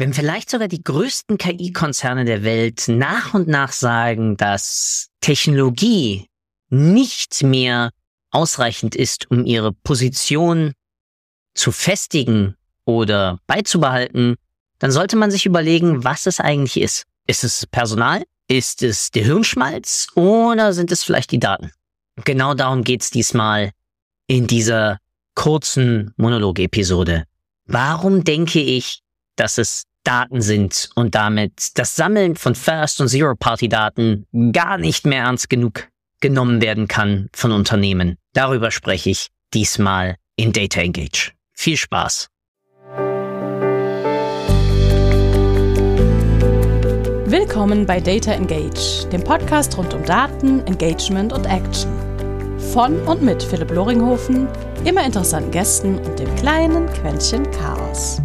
Wenn vielleicht sogar die größten KI-Konzerne der Welt nach und nach sagen, dass Technologie nicht mehr ausreichend ist, um ihre Position zu festigen oder beizubehalten, dann sollte man sich überlegen, was es eigentlich ist. Ist es Personal? Ist es der Hirnschmalz? Oder sind es vielleicht die Daten? Genau darum geht's diesmal in dieser kurzen Monolog-Episode. Warum denke ich, dass es Daten sind und damit das Sammeln von First- und Zero-Party-Daten gar nicht mehr ernst genug genommen werden kann von Unternehmen? Darüber spreche ich diesmal in Data Engage. Viel Spaß! Willkommen bei Data Engage, dem Podcast rund um Daten, Engagement und Action. Von und mit Philipp Loringhofen, immer interessanten Gästen und dem kleinen Quäntchen Chaos.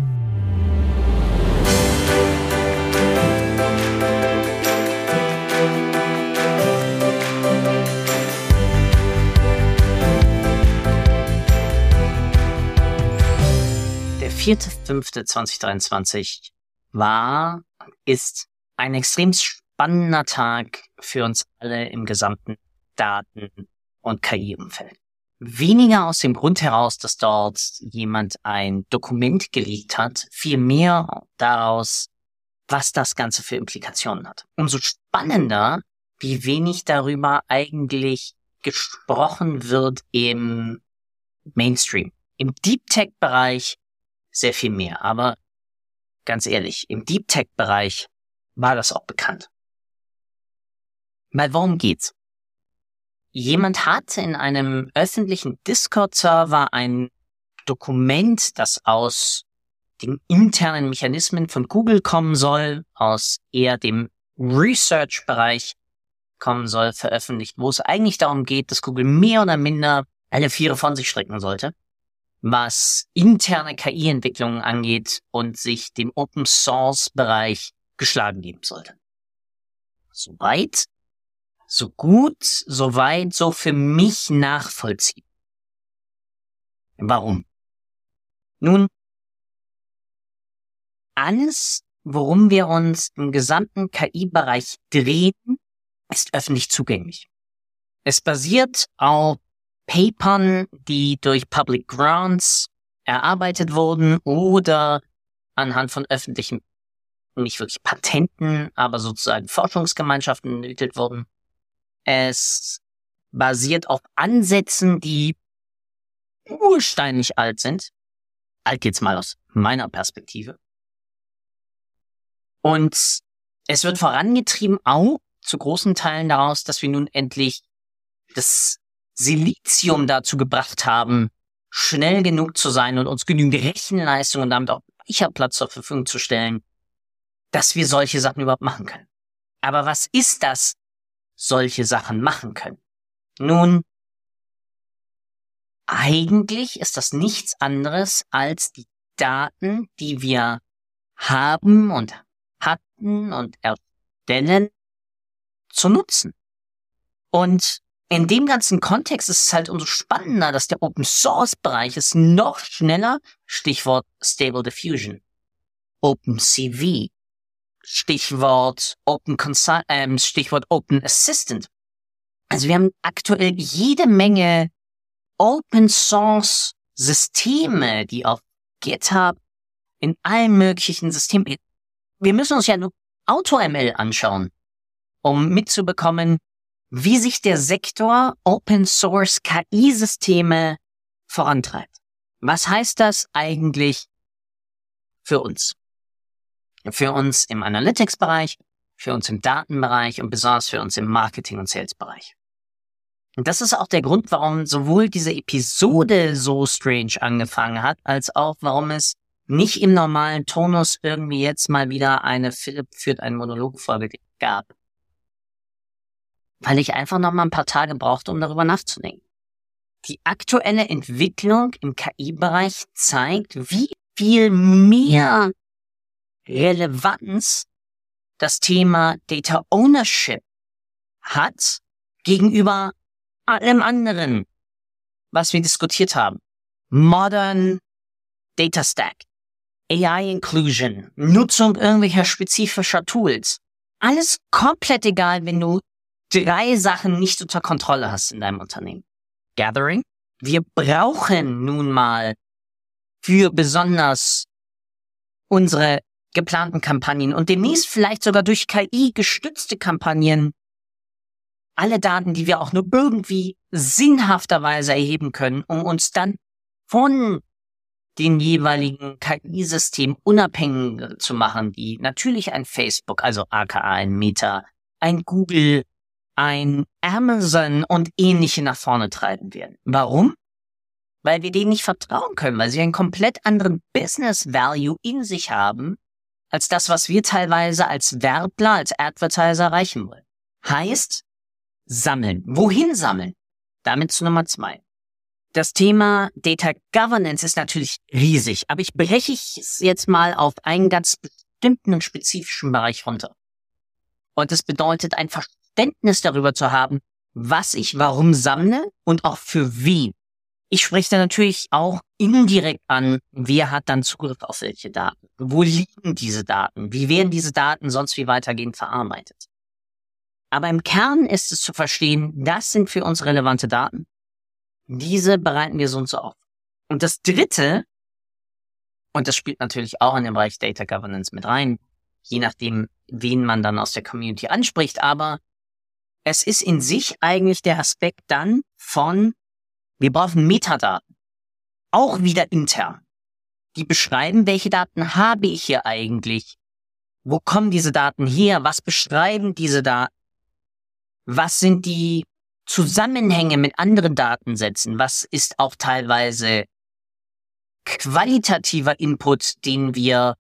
4.5.2023 war, ist ein extrem spannender Tag für uns alle im gesamten Daten- und KI-Umfeld. Weniger aus dem Grund heraus, dass dort jemand ein Dokument geleakt hat, vielmehr daraus, was das Ganze für Implikationen hat. Umso spannender, wie wenig darüber eigentlich gesprochen wird im Mainstream. Im Deep Tech-Bereich sehr viel mehr, aber ganz ehrlich, im Deep Tech-Bereich war das auch bekannt. Weil worum geht's? Jemand hat in einem öffentlichen Discord-Server ein Dokument, das aus den internen Mechanismen von Google kommen soll, aus eher dem Research-Bereich kommen soll, veröffentlicht, wo es eigentlich darum geht, dass Google mehr oder minder alle Viere von sich strecken sollte, was interne KI-Entwicklungen angeht und sich dem Open-Source-Bereich geschlagen geben sollte. Soweit, so gut, soweit, so für mich nachvollziehbar. Warum? Nun, alles, worum wir uns im gesamten KI-Bereich drehen, ist öffentlich zugänglich. Es basiert auf Papern, die durch Public Grants erarbeitet wurden oder anhand von öffentlichen, nicht wirklich Patenten, aber sozusagen Forschungsgemeinschaften entwickelt wurden. Es basiert auf Ansätzen, die ursteinlich alt sind. Alt geht's mal aus meiner Perspektive. Und es wird vorangetrieben auch zu großen Teilen daraus, dass wir nun endlich das Silizium dazu gebracht haben, schnell genug zu sein und uns genügend Rechenleistung und damit auch Speicherplatz zur Verfügung zu stellen, dass wir solche Sachen überhaupt machen können. Aber was ist das, solche Sachen machen können? Nun, eigentlich ist das nichts anderes als die Daten, die wir haben und hatten und erstellen, zu nutzen. Und in dem ganzen Kontext ist es halt umso spannender, dass der Open Source Bereich ist noch schneller. Stichwort Stable Diffusion. Open CV. Stichwort Open Consult, ähm, Stichwort Open Assistant. Also wir haben aktuell jede Menge Open Source Systeme, die auf GitHub in allen möglichen Systemen. Wir müssen uns ja nur AutoML anschauen, um mitzubekommen, wie sich der Sektor Open Source KI-Systeme vorantreibt. Was heißt das eigentlich für uns? Für uns im Analytics-Bereich, für uns im Datenbereich und besonders für uns im Marketing- und Sales-Bereich. Und das ist auch der Grund, warum sowohl diese Episode so strange angefangen hat, als auch warum es nicht im normalen Tonus irgendwie jetzt mal wieder eine Philipp führt einen Monologfolge gab weil ich einfach noch mal ein paar Tage brauchte, um darüber nachzudenken. Die aktuelle Entwicklung im KI-Bereich zeigt, wie viel mehr Relevanz das Thema Data Ownership hat gegenüber allem anderen, was wir diskutiert haben. Modern Data Stack. AI Inclusion, Nutzung irgendwelcher spezifischer Tools. Alles komplett egal, wenn du drei Sachen nicht unter Kontrolle hast in deinem Unternehmen. Gathering. Wir brauchen nun mal für besonders unsere geplanten Kampagnen und demnächst vielleicht sogar durch KI gestützte Kampagnen alle Daten, die wir auch nur irgendwie sinnhafterweise erheben können, um uns dann von den jeweiligen KI-Systemen unabhängig zu machen, die natürlich ein Facebook, also aka ein Meta, ein Google, ein Amazon und ähnliche nach vorne treiben werden. Warum? Weil wir denen nicht vertrauen können, weil sie einen komplett anderen Business Value in sich haben, als das, was wir teilweise als Werbler, als Advertiser erreichen wollen. Heißt, sammeln. Wohin sammeln? Damit zu Nummer zwei. Das Thema Data Governance ist natürlich riesig, aber ich breche es jetzt mal auf einen ganz bestimmten und spezifischen Bereich runter. Und es bedeutet ein Verständnis darüber zu haben, was ich warum sammle und auch für wen. Ich spreche da natürlich auch indirekt an, wer hat dann Zugriff auf welche Daten? Wo liegen diese Daten? Wie werden diese Daten sonst wie weitergehend verarbeitet? Aber im Kern ist es zu verstehen, das sind für uns relevante Daten. Diese bereiten wir so auf. Und das dritte, und das spielt natürlich auch in den Bereich Data Governance mit rein, je nachdem, wen man dann aus der Community anspricht, aber es ist in sich eigentlich der Aspekt dann von, wir brauchen Metadaten. Auch wieder intern. Die beschreiben, welche Daten habe ich hier eigentlich? Wo kommen diese Daten her? Was beschreiben diese Daten? Was sind die Zusammenhänge mit anderen Datensätzen? Was ist auch teilweise qualitativer Input, den wir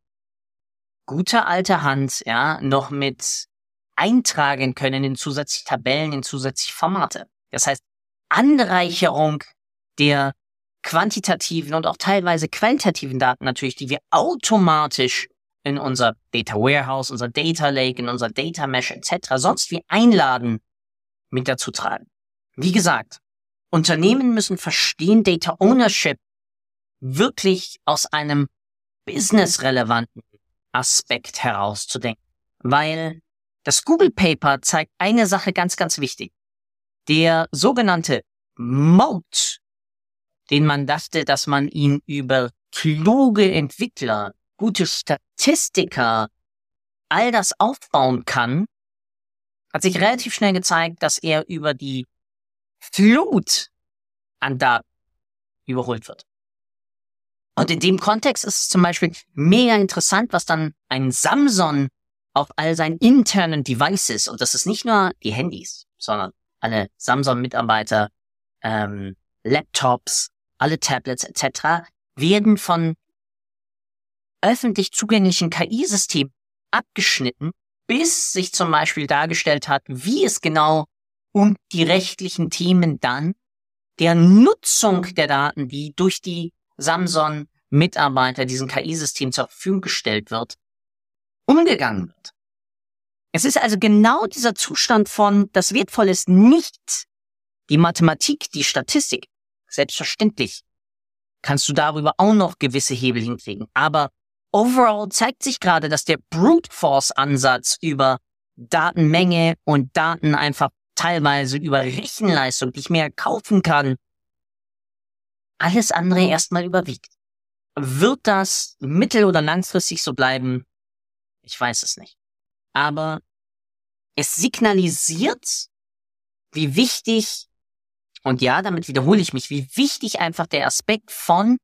guter alter Hand, ja, noch mit eintragen können in zusätzliche Tabellen, in zusätzliche Formate. Das heißt, Anreicherung der quantitativen und auch teilweise qualitativen Daten natürlich, die wir automatisch in unser Data Warehouse, unser Data Lake, in unser Data Mesh etc. sonst wie einladen mit dazu tragen. Wie gesagt, Unternehmen müssen verstehen, Data Ownership wirklich aus einem businessrelevanten Aspekt herauszudenken. Weil das Google Paper zeigt eine Sache ganz, ganz wichtig. Der sogenannte Moat, den man dachte, dass man ihn über kluge Entwickler, gute Statistiker, all das aufbauen kann, hat sich relativ schnell gezeigt, dass er über die Flut an Daten überholt wird. Und in dem Kontext ist es zum Beispiel mega interessant, was dann ein Samsung auf all seinen internen Devices, und das ist nicht nur die Handys, sondern alle Samsung-Mitarbeiter, ähm, Laptops, alle Tablets etc., werden von öffentlich zugänglichen KI-Systemen abgeschnitten bis sich zum Beispiel dargestellt hat, wie es genau um die rechtlichen Themen dann der Nutzung der Daten, die durch die Samsung Mitarbeiter diesen KI-System zur Verfügung gestellt wird, umgegangen wird. Es ist also genau dieser Zustand von, das Wertvolle ist nicht die Mathematik, die Statistik. Selbstverständlich kannst du darüber auch noch gewisse Hebel hinkriegen. Aber overall zeigt sich gerade, dass der Brute Force Ansatz über Datenmenge und Daten einfach teilweise über Rechenleistung, die ich mehr kaufen kann, alles andere erstmal überwiegt. Wird das mittel- oder langfristig so bleiben? Ich weiß es nicht. Aber es signalisiert, wie wichtig, und ja, damit wiederhole ich mich, wie wichtig einfach der Aspekt von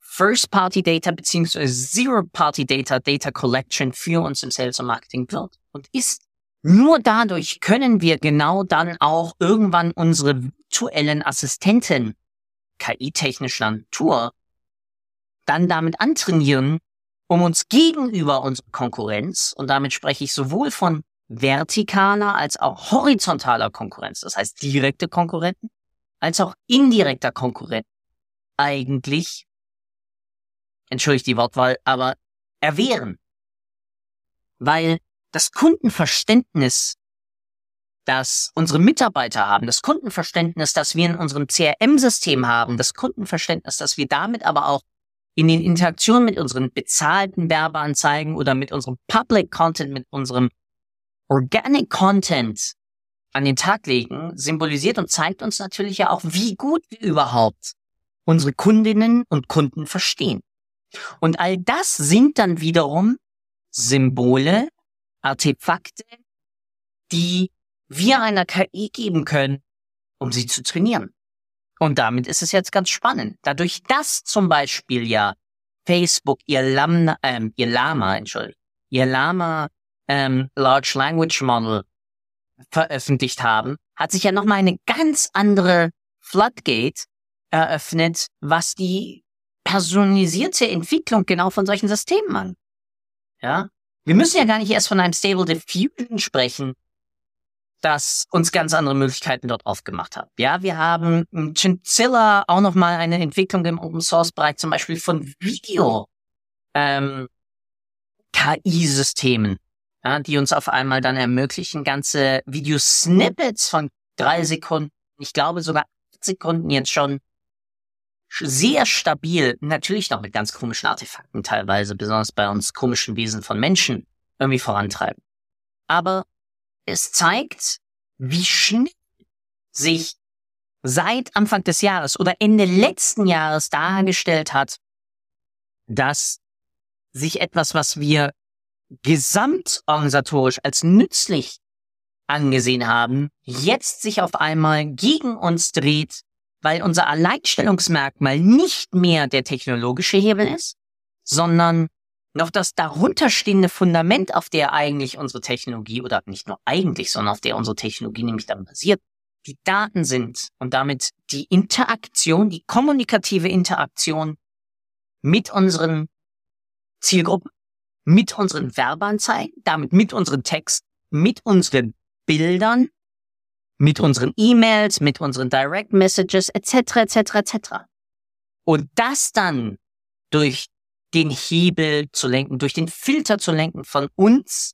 First-Party-Data beziehungsweise Zero-Party-Data, Data Collection für uns im Sales und Marketing wird und ist. Nur dadurch können wir genau dann auch irgendwann unsere virtuellen Assistenten KI-technischer Natur dann damit antrainieren, um uns gegenüber unserer Konkurrenz, und damit spreche ich sowohl von vertikaler als auch horizontaler Konkurrenz, das heißt direkte Konkurrenten, als auch indirekter Konkurrenten, eigentlich entschuldigt die Wortwahl, aber erwehren. Weil das Kundenverständnis, das unsere Mitarbeiter haben, das Kundenverständnis, das wir in unserem CRM-System haben, das Kundenverständnis, das wir damit aber auch in den Interaktionen mit unseren bezahlten Werbeanzeigen oder mit unserem Public Content, mit unserem Organic Content an den Tag legen, symbolisiert und zeigt uns natürlich ja auch, wie gut wir überhaupt unsere Kundinnen und Kunden verstehen. Und all das sind dann wiederum Symbole, Artefakte, die wir einer KI geben können, um sie zu trainieren. Und damit ist es jetzt ganz spannend. Dadurch, dass zum Beispiel ja Facebook ihr Lama, ähm, ihr Lama, entschuldigt, ihr Lama ähm, Large Language Model veröffentlicht haben, hat sich ja nochmal eine ganz andere Floodgate eröffnet, was die personalisierte Entwicklung genau von solchen Systemen an. Ja? Wir müssen ja gar nicht erst von einem Stable Diffusion sprechen, das uns ganz andere Möglichkeiten dort aufgemacht hat. Ja, wir haben im Chinchilla auch nochmal eine Entwicklung im Open Source Bereich, zum Beispiel von Video, ähm, KI-Systemen, ja, die uns auf einmal dann ermöglichen, ganze Video-Snippets von drei Sekunden, ich glaube sogar acht Sekunden jetzt schon sehr stabil, natürlich noch mit ganz komischen Artefakten teilweise, besonders bei uns komischen Wesen von Menschen, irgendwie vorantreiben. Aber es zeigt, wie schnell sich seit Anfang des Jahres oder Ende letzten Jahres dargestellt hat, dass sich etwas, was wir gesamtorganisatorisch als nützlich angesehen haben, jetzt sich auf einmal gegen uns dreht, weil unser Alleinstellungsmerkmal nicht mehr der technologische Hebel ist, sondern noch das darunterstehende Fundament, auf der eigentlich unsere Technologie oder nicht nur eigentlich, sondern auf der unsere Technologie nämlich dann basiert, die Daten sind und damit die Interaktion, die kommunikative Interaktion mit unseren Zielgruppen, mit unseren Werbeanzeigen, damit mit unseren Texten, mit unseren Bildern, mit unseren E-Mails, mit unseren Direct Messages etc. etc. etc. Und das dann durch den Hebel zu lenken, durch den Filter zu lenken von uns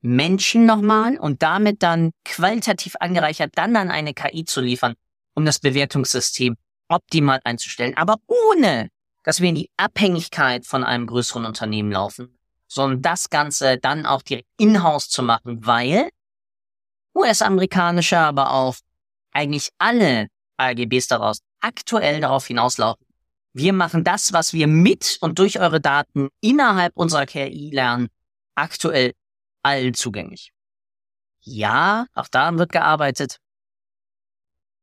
Menschen nochmal und damit dann qualitativ angereichert dann an eine KI zu liefern, um das Bewertungssystem optimal einzustellen, aber ohne, dass wir in die Abhängigkeit von einem größeren Unternehmen laufen, sondern das Ganze dann auch direkt in-house zu machen, weil US-amerikanische, aber auch eigentlich alle AGBs daraus aktuell darauf hinauslaufen, wir machen das, was wir mit und durch eure Daten innerhalb unserer KI lernen, aktuell allen zugänglich. Ja, auch daran wird gearbeitet.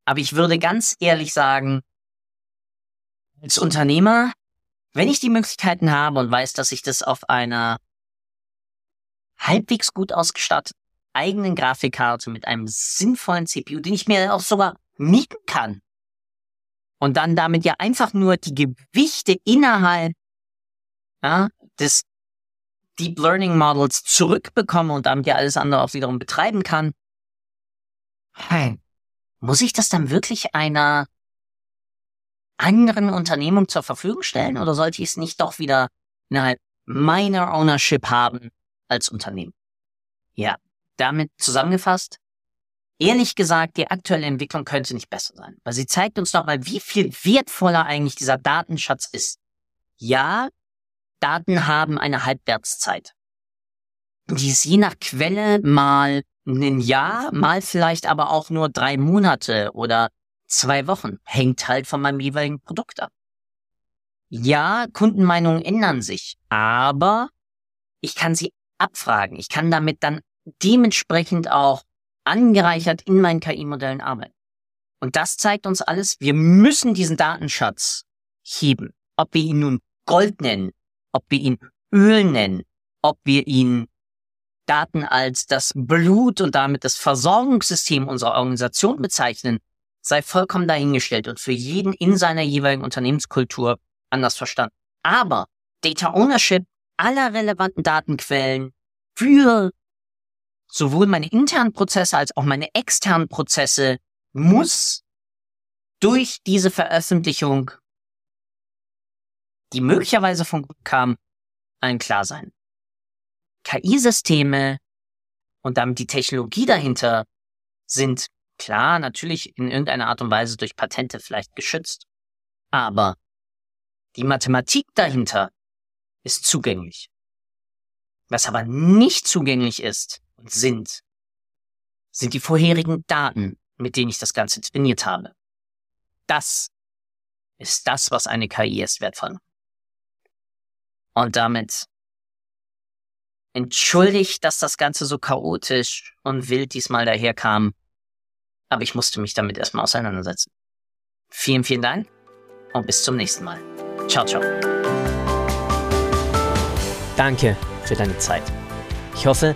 Aber ich würde ganz ehrlich sagen, als Unternehmer, wenn ich die Möglichkeiten habe und weiß, dass ich das auf einer halbwegs gut ausgestatteten eigenen Grafikkarte mit einem sinnvollen CPU, den ich mir auch sogar mieten kann, und dann damit ja einfach nur die Gewichte innerhalb ja, des Deep Learning Models zurückbekomme und damit ja alles andere auch wiederum betreiben kann. Hey, muss ich das dann wirklich einer anderen Unternehmung zur Verfügung stellen oder sollte ich es nicht doch wieder innerhalb meiner Ownership haben als Unternehmen? Ja, damit zusammengefasst, Ehrlich gesagt, die aktuelle Entwicklung könnte nicht besser sein, weil sie zeigt uns nochmal, wie viel wertvoller eigentlich dieser Datenschatz ist. Ja, Daten haben eine Halbwertszeit. Die ist je nach Quelle mal ein Jahr, mal vielleicht aber auch nur drei Monate oder zwei Wochen. Hängt halt von meinem jeweiligen Produkt ab. Ja, Kundenmeinungen ändern sich, aber ich kann sie abfragen. Ich kann damit dann dementsprechend auch angereichert in meinen KI-Modellen arbeiten. Und das zeigt uns alles, wir müssen diesen Datenschatz heben. Ob wir ihn nun Gold nennen, ob wir ihn Öl nennen, ob wir ihn Daten als das Blut und damit das Versorgungssystem unserer Organisation bezeichnen, sei vollkommen dahingestellt und für jeden in seiner jeweiligen Unternehmenskultur anders verstanden. Aber Data Ownership aller relevanten Datenquellen für sowohl meine internen Prozesse als auch meine externen Prozesse muss durch diese Veröffentlichung, die möglicherweise von gut kam, allen klar sein. KI-Systeme und damit die Technologie dahinter sind klar natürlich in irgendeiner Art und Weise durch Patente vielleicht geschützt. Aber Die Mathematik dahinter ist zugänglich. Was aber nicht zugänglich ist sind, sind die vorherigen Daten, mit denen ich das Ganze trainiert habe. Das ist das, was eine KI erst wertvoll macht. Und damit entschuldigt, dass das Ganze so chaotisch und wild diesmal daherkam. Aber ich musste mich damit erstmal auseinandersetzen. Vielen, vielen Dank und bis zum nächsten Mal. Ciao, ciao. Danke für deine Zeit. Ich hoffe,